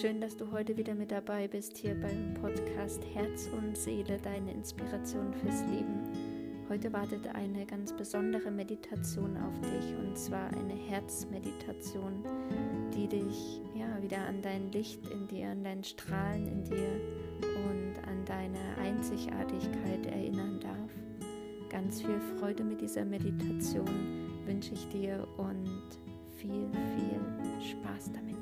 Schön, dass du heute wieder mit dabei bist hier beim Podcast Herz und Seele, deine Inspiration fürs Leben. Heute wartet eine ganz besondere Meditation auf dich und zwar eine Herzmeditation, die dich ja wieder an dein Licht in dir, an dein Strahlen in dir und an deine Einzigartigkeit erinnern darf. Ganz viel Freude mit dieser Meditation wünsche ich dir und viel, viel Spaß damit.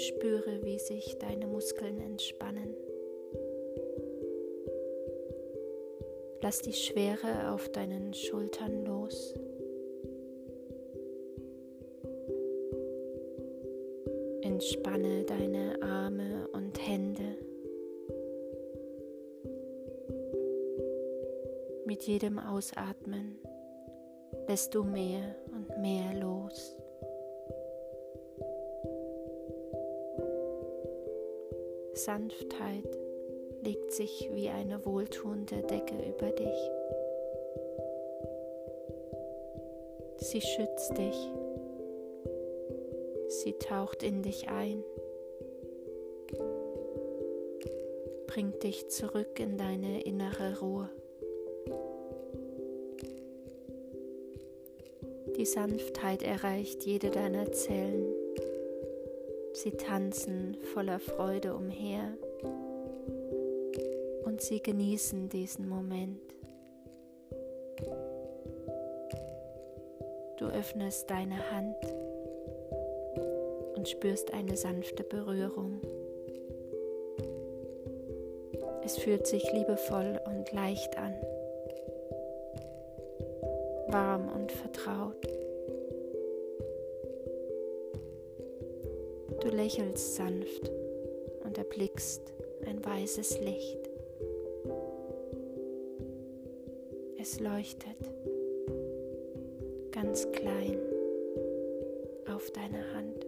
Spüre, wie sich deine Muskeln entspannen. Lass die Schwere auf deinen Schultern los. Entspanne deine Arme und Hände. Mit jedem Ausatmen lässt du mehr und mehr los. Sanftheit legt sich wie eine wohltuende Decke über dich. Sie schützt dich. Sie taucht in dich ein, bringt dich zurück in deine innere Ruhe. Die Sanftheit erreicht jede deiner Zellen. Sie tanzen voller Freude umher und sie genießen diesen Moment. Du öffnest deine Hand und spürst eine sanfte Berührung. Es fühlt sich liebevoll und leicht an, warm und vertraut. Du lächelst sanft und erblickst ein weißes Licht. Es leuchtet ganz klein auf deine Hand.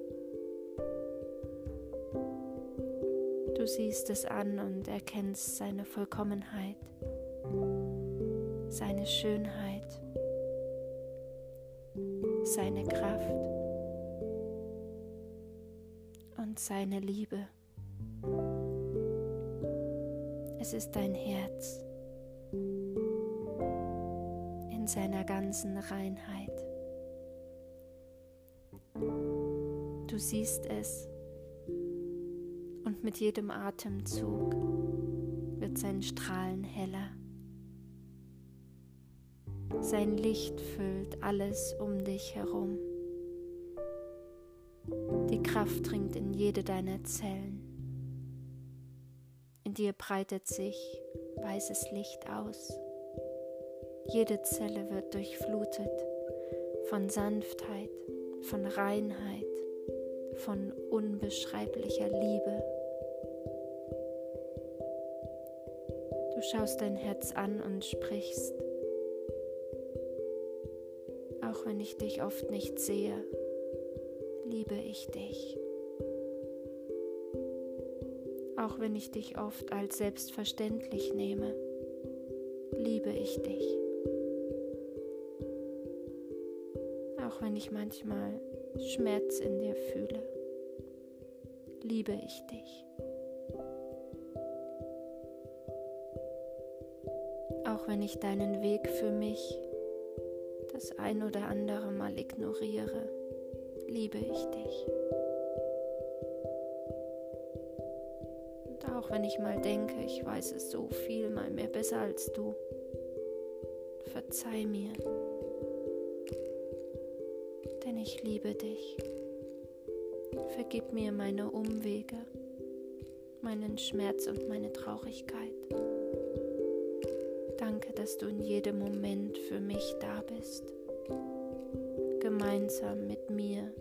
Du siehst es an und erkennst seine Vollkommenheit, seine Schönheit, seine Kraft und seine Liebe. Es ist dein Herz in seiner ganzen Reinheit. Du siehst es und mit jedem Atemzug wird sein Strahlen heller. Sein Licht füllt alles um dich herum. Die Kraft dringt in jede deiner Zellen. In dir breitet sich weißes Licht aus. Jede Zelle wird durchflutet von Sanftheit, von Reinheit, von unbeschreiblicher Liebe. Du schaust dein Herz an und sprichst, auch wenn ich dich oft nicht sehe, liebe ich dich. Auch wenn ich dich oft als selbstverständlich nehme, liebe ich dich. auch wenn ich manchmal Schmerz in dir fühle, liebe ich dich. Auch wenn ich deinen Weg für mich das ein oder andere Mal ignoriere, liebe ich dich. Und auch wenn ich mal denke, ich weiß es so viel mal mehr besser als du, verzeih mir denn ich liebe dich. Vergib mir meine Umwege, meinen Schmerz und meine Traurigkeit. Danke, dass du in jedem Moment für mich da bist, gemeinsam mit mir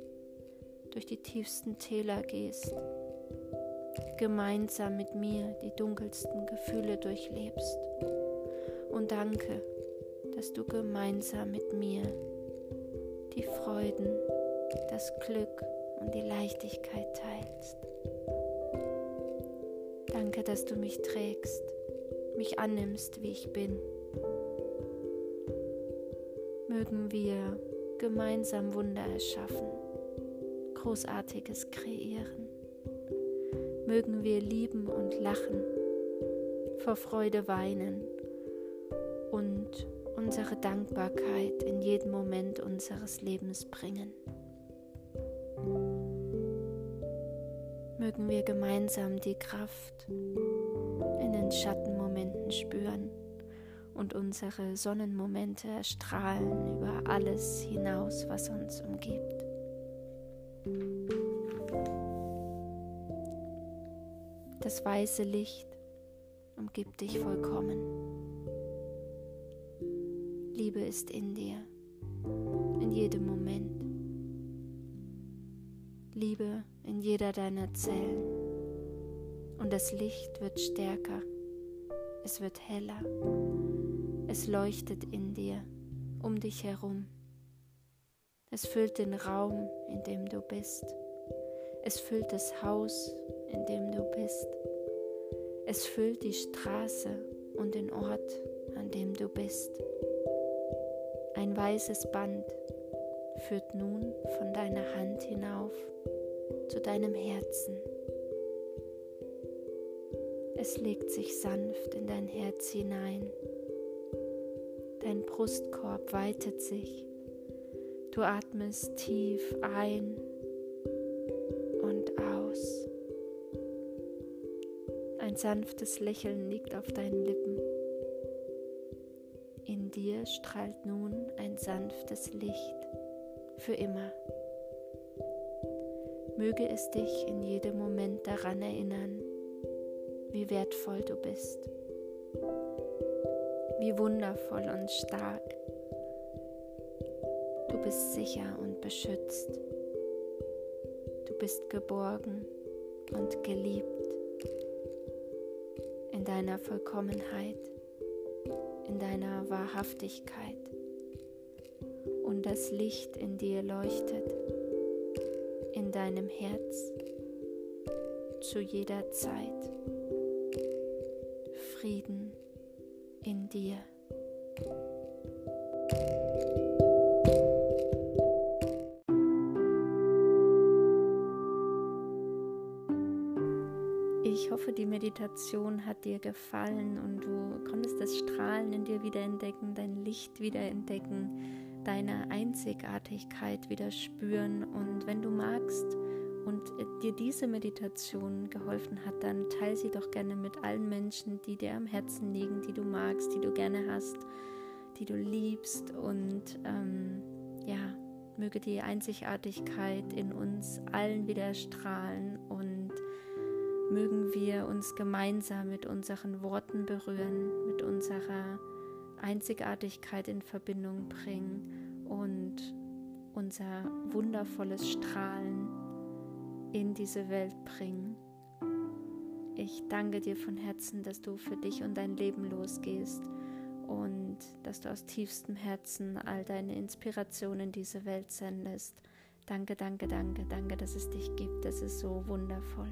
durch die tiefsten Täler gehst, gemeinsam mit mir die dunkelsten Gefühle durchlebst. Und danke, dass du gemeinsam mit mir die Freuden, das Glück und die Leichtigkeit teilst. Danke, dass du mich trägst, mich annimmst, wie ich bin. Mögen wir gemeinsam Wunder erschaffen, Großartiges kreieren. Mögen wir lieben und lachen, vor Freude weinen und unsere Dankbarkeit in jeden Moment unseres Lebens bringen. Mögen wir gemeinsam die Kraft in den Schattenmomenten spüren und unsere Sonnenmomente erstrahlen über alles hinaus, was uns umgibt. Das weiße Licht umgibt dich vollkommen. Liebe ist in dir, in jedem Moment. Liebe in jeder deiner Zellen. Und das Licht wird stärker, es wird heller, es leuchtet in dir, um dich herum. Es füllt den Raum, in dem du bist. Es füllt das Haus, in dem du bist. Es füllt die Straße und den Ort, an dem du bist. Ein weißes Band führt nun von deiner Hand hinauf zu deinem Herzen. Es legt sich sanft in dein Herz hinein. Dein Brustkorb weitet sich. Du atmest tief ein und aus. Ein sanftes Lächeln liegt auf deinen Lippen dir strahlt nun ein sanftes Licht für immer. Möge es dich in jedem Moment daran erinnern, wie wertvoll du bist, wie wundervoll und stark. Du bist sicher und beschützt. Du bist geborgen und geliebt in deiner Vollkommenheit in deiner Wahrhaftigkeit und das Licht in dir leuchtet, in deinem Herz, zu jeder Zeit. Frieden in dir. hoffe, die Meditation hat dir gefallen und du konntest das Strahlen in dir wieder entdecken, dein Licht wieder entdecken, deine Einzigartigkeit wieder spüren. Und wenn du magst und dir diese Meditation geholfen hat, dann teile sie doch gerne mit allen Menschen, die dir am Herzen liegen, die du magst, die du gerne hast, die du liebst. Und ähm, ja, möge die Einzigartigkeit in uns allen wieder strahlen und mögen wir uns gemeinsam mit unseren Worten berühren, mit unserer Einzigartigkeit in Verbindung bringen und unser wundervolles Strahlen in diese Welt bringen. Ich danke dir von Herzen, dass du für dich und dein Leben losgehst und dass du aus tiefstem Herzen all deine Inspiration in diese Welt sendest. Danke, danke, danke, danke, dass es dich gibt. Das ist so wundervoll.